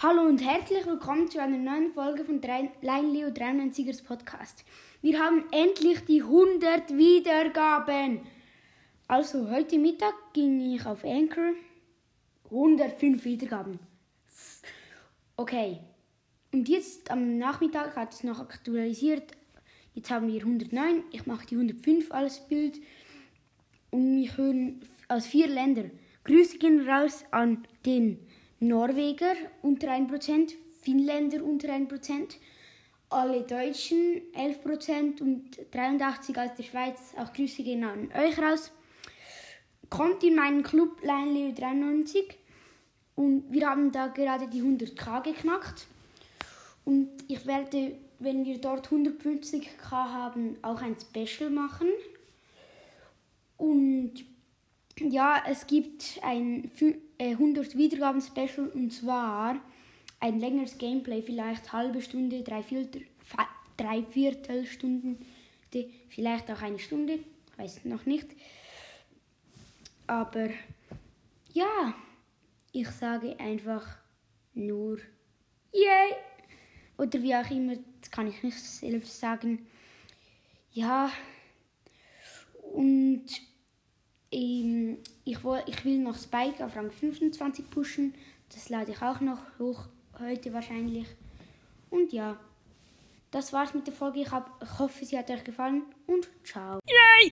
Hallo und herzlich willkommen zu einer neuen Folge von Lein Leo 93ers Podcast. Wir haben endlich die 100 Wiedergaben. Also heute Mittag ging ich auf Anchor. 105 Wiedergaben. Okay. Und jetzt am Nachmittag hat es noch aktualisiert. Jetzt haben wir 109. Ich mache die 105 als Bild. Und mich hören aus vier Ländern. Grüße gehen raus an den Norweger unter 1%, Finnländer unter 1%, alle Deutschen 11% und 83% aus der Schweiz. Auch Grüße gehen an euch raus. Kommt in meinen Club Leinleo 93 und wir haben da gerade die 100k geknackt. Und ich werde, wenn wir dort 150k haben, auch ein Special machen. Ja, es gibt ein 100 äh, Wiedergaben Special und zwar ein längeres Gameplay, vielleicht halbe Stunde, drei Viertel, drei Viertelstunden, vielleicht auch eine Stunde, weiß noch nicht. Aber ja, ich sage einfach nur Yay! Oder wie auch immer, das kann ich nicht selbst sagen. Ja, und ähm, ich, will, noch Spike auf Rang 25 pushen. Das lade ich auch noch hoch, heute wahrscheinlich. Und ja, das war's mit der Folge. Ich, hab, ich hoffe, sie hat euch gefallen und ciao. Yay!